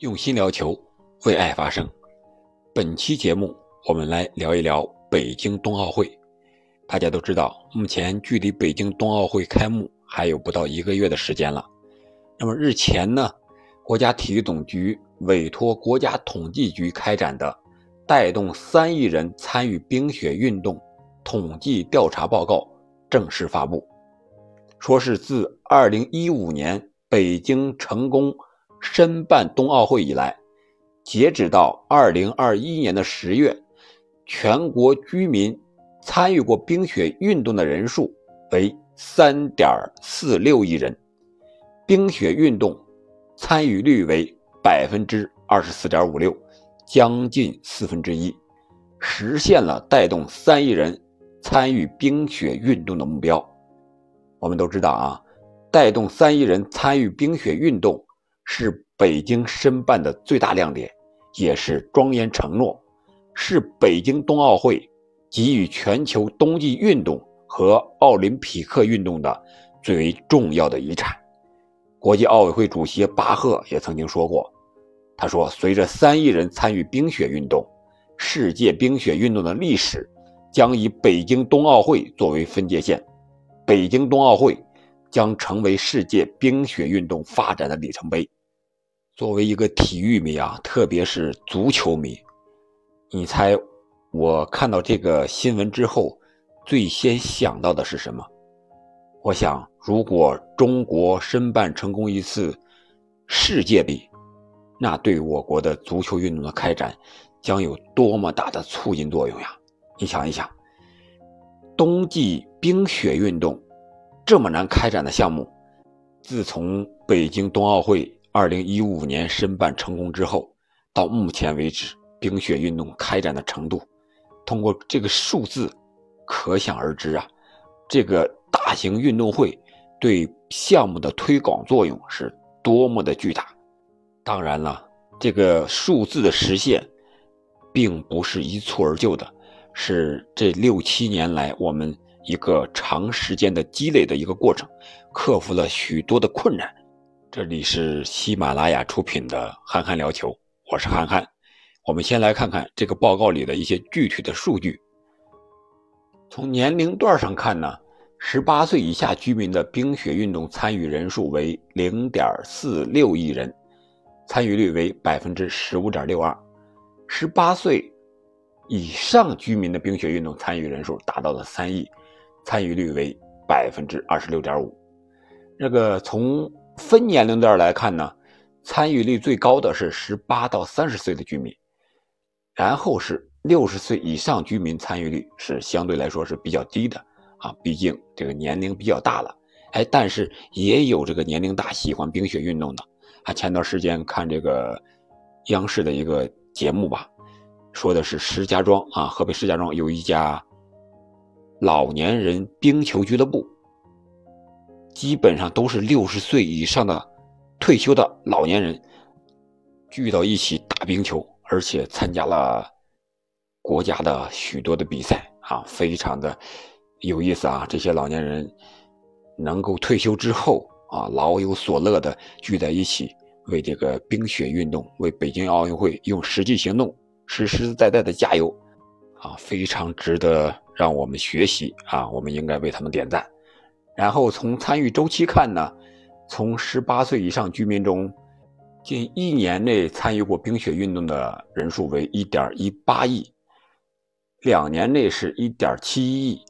用心聊球，为爱发声。本期节目，我们来聊一聊北京冬奥会。大家都知道，目前距离北京冬奥会开幕还有不到一个月的时间了。那么日前呢，国家体育总局委托国家统计局开展的带动三亿人参与冰雪运动统计调查报告正式发布，说是自2015年北京成功申办冬奥会以来，截止到2021年的十月，全国居民。参与过冰雪运动的人数为三点四六亿人，冰雪运动参与率为百分之二十四点五六，将近四分之一，实现了带动三亿人参与冰雪运动的目标。我们都知道啊，带动三亿人参与冰雪运动是北京申办的最大亮点，也是庄严承诺，是北京冬奥会。给予全球冬季运动和奥林匹克运动的最为重要的遗产。国际奥委会主席巴赫也曾经说过：“他说，随着三亿人参与冰雪运动，世界冰雪运动的历史将以北京冬奥会作为分界线。北京冬奥会将成为世界冰雪运动发展的里程碑。”作为一个体育迷啊，特别是足球迷，你猜？我看到这个新闻之后，最先想到的是什么？我想，如果中国申办成功一次世界杯，那对我国的足球运动的开展将有多么大的促进作用呀！你想一想，冬季冰雪运动这么难开展的项目，自从北京冬奥会2015年申办成功之后，到目前为止，冰雪运动开展的程度。通过这个数字，可想而知啊，这个大型运动会对项目的推广作用是多么的巨大。当然了，这个数字的实现，并不是一蹴而就的，是这六七年来我们一个长时间的积累的一个过程，克服了许多的困难。这里是喜马拉雅出品的《憨憨聊球》，我是憨憨。我们先来看看这个报告里的一些具体的数据。从年龄段上看呢，十八岁以下居民的冰雪运动参与人数为零点四六亿人，参与率为百分之十五点六二；十八岁以上居民的冰雪运动参与人数达到了三亿，参与率为百分之二十六点五。那个从分年龄段来看呢，参与率最高的是十八到三十岁的居民。然后是六十岁以上居民参与率是相对来说是比较低的啊，毕竟这个年龄比较大了。哎，但是也有这个年龄大喜欢冰雪运动的啊。前段时间看这个央视的一个节目吧，说的是石家庄啊，河北石家庄有一家老年人冰球俱乐部，基本上都是六十岁以上的退休的老年人聚到一起打冰球。而且参加了国家的许多的比赛啊，非常的有意思啊！这些老年人能够退休之后啊，老有所乐的聚在一起，为这个冰雪运动，为北京奥运会用实际行动实实在在的加油啊，非常值得让我们学习啊！我们应该为他们点赞。然后从参与周期看呢，从十八岁以上居民中。近一年内参与过冰雪运动的人数为1.18亿，两年内是1.71亿，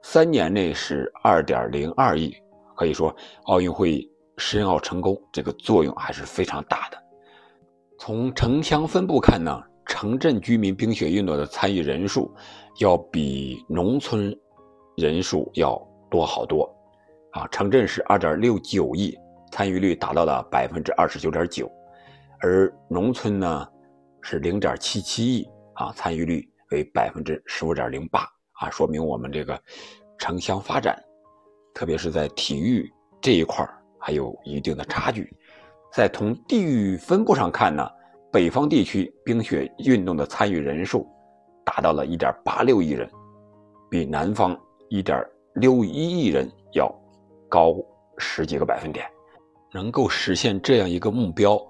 三年内是2.02亿。可以说，奥运会申奥成功，这个作用还是非常大的。从城乡分布看呢，城镇居民冰雪运动的参与人数要比农村人数要多好多，啊，城镇是2.69亿。参与率达到了百分之二十九点九，而农村呢是零点七七亿啊，参与率为百分之十五点零八啊，说明我们这个城乡发展，特别是在体育这一块还有一定的差距。在从地域分布上看呢，北方地区冰雪运动的参与人数达到了一点八六亿人，比南方一点六一亿人要高十几个百分点。能够实现这样一个目标，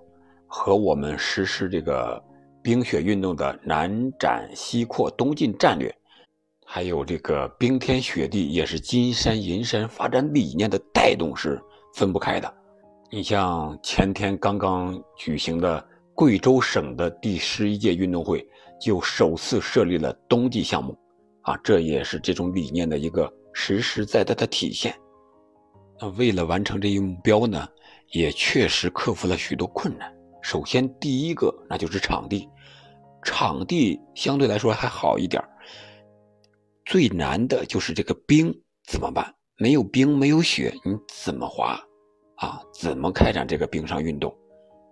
和我们实施这个冰雪运动的南展西扩东进战略，还有这个冰天雪地也是金山银山发展理念的带动是分不开的。你像前天刚刚举行的贵州省的第十一届运动会，就首次设立了冬季项目，啊，这也是这种理念的一个实实在在的体现。那为了完成这一目标呢，也确实克服了许多困难。首先，第一个那就是场地，场地相对来说还好一点最难的就是这个冰怎么办？没有冰，没有雪，你怎么滑？啊，怎么开展这个冰上运动？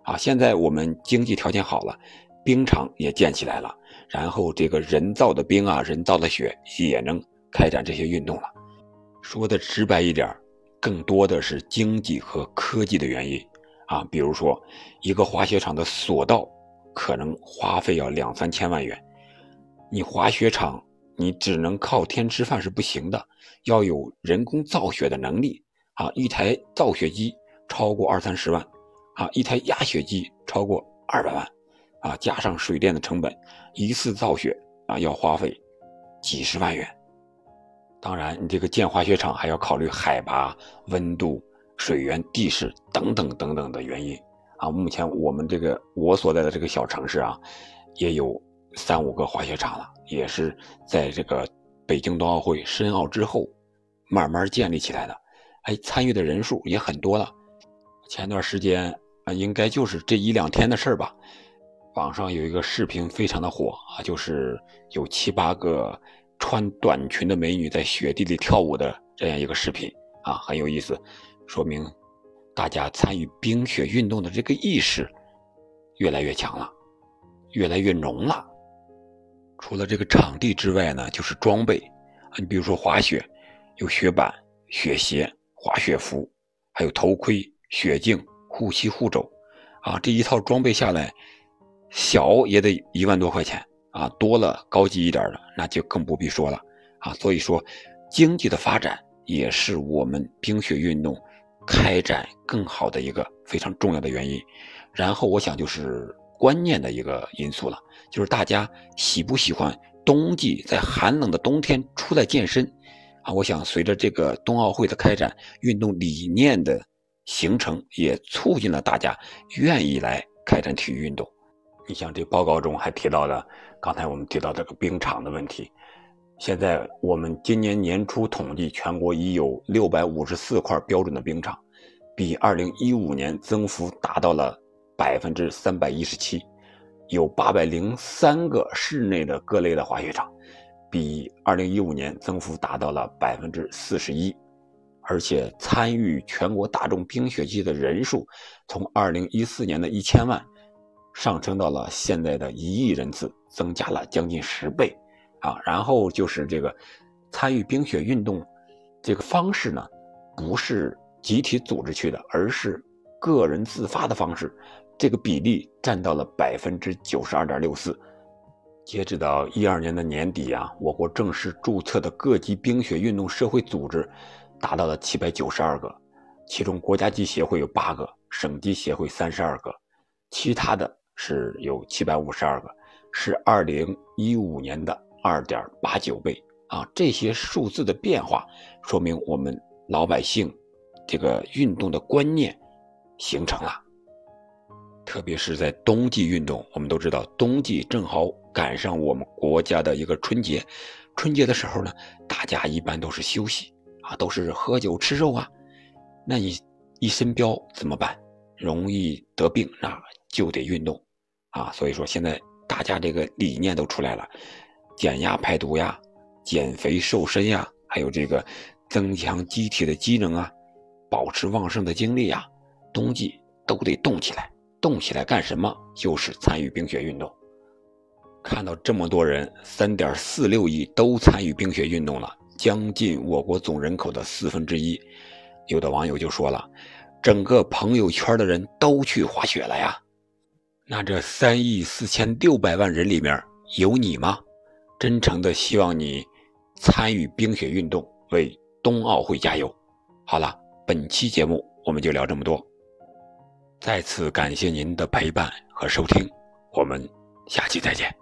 啊，现在我们经济条件好了，冰场也建起来了，然后这个人造的冰啊，人造的雪也能开展这些运动了。说的直白一点更多的是经济和科技的原因，啊，比如说一个滑雪场的索道，可能花费要两三千万元，你滑雪场你只能靠天吃饭是不行的，要有人工造雪的能力，啊，一台造雪机超过二三十万，啊，一台压雪机超过二百万，啊，加上水电的成本，一次造雪啊要花费几十万元。当然，你这个建滑雪场还要考虑海拔、温度、水源、地势等等等等的原因啊。目前我们这个我所在的这个小城市啊，也有三五个滑雪场了，也是在这个北京冬奥会申奥之后慢慢建立起来的。哎，参与的人数也很多了。前段时间啊，应该就是这一两天的事儿吧，网上有一个视频非常的火啊，就是有七八个。穿短裙的美女在雪地里跳舞的这样一个视频啊，很有意思，说明大家参与冰雪运动的这个意识越来越强了，越来越浓了。除了这个场地之外呢，就是装备啊，你比如说滑雪，有雪板、雪鞋、滑雪服，还有头盔、雪镜、护膝、护肘啊，这一套装备下来，小也得一万多块钱。啊，多了高级一点的，那就更不必说了啊。所以说，经济的发展也是我们冰雪运动开展更好的一个非常重要的原因。然后，我想就是观念的一个因素了，就是大家喜不喜欢冬季在寒冷的冬天出来健身啊？我想随着这个冬奥会的开展，运动理念的形成，也促进了大家愿意来开展体育运动。你像这报告中还提到了，刚才我们提到这个冰场的问题。现在我们今年年初统计，全国已有六百五十四块标准的冰场，比二零一五年增幅达到了百分之三百一十七。有八百零三个室内的各类的滑雪场，比二零一五年增幅达到了百分之四十一。而且参与全国大众冰雪季的人数，从二零一四年的一千万。上升到了现在的一亿人次，增加了将近十倍，啊，然后就是这个参与冰雪运动这个方式呢，不是集体组织去的，而是个人自发的方式，这个比例占到了百分之九十二点六四。截止到一二年的年底啊，我国正式注册的各级冰雪运动社会组织达到了七百九十二个，其中国家级协会有八个，省级协会三十二个，其他的。是有七百五十二个，是二零一五年的二点八九倍啊！这些数字的变化，说明我们老百姓这个运动的观念形成了。特别是在冬季运动，我们都知道，冬季正好赶上我们国家的一个春节。春节的时候呢，大家一般都是休息啊，都是喝酒吃肉啊。那你一身膘怎么办？容易得病，那就得运动。啊，所以说现在大家这个理念都出来了，减压排毒呀，减肥瘦身呀，还有这个增强机体的机能啊，保持旺盛的精力呀，冬季都得动起来，动起来干什么？就是参与冰雪运动。看到这么多人，三点四六亿都参与冰雪运动了，将近我国总人口的四分之一，有的网友就说了，整个朋友圈的人都去滑雪了呀。那这三亿四千六百万人里面有你吗？真诚的希望你参与冰雪运动，为冬奥会加油。好了，本期节目我们就聊这么多。再次感谢您的陪伴和收听，我们下期再见。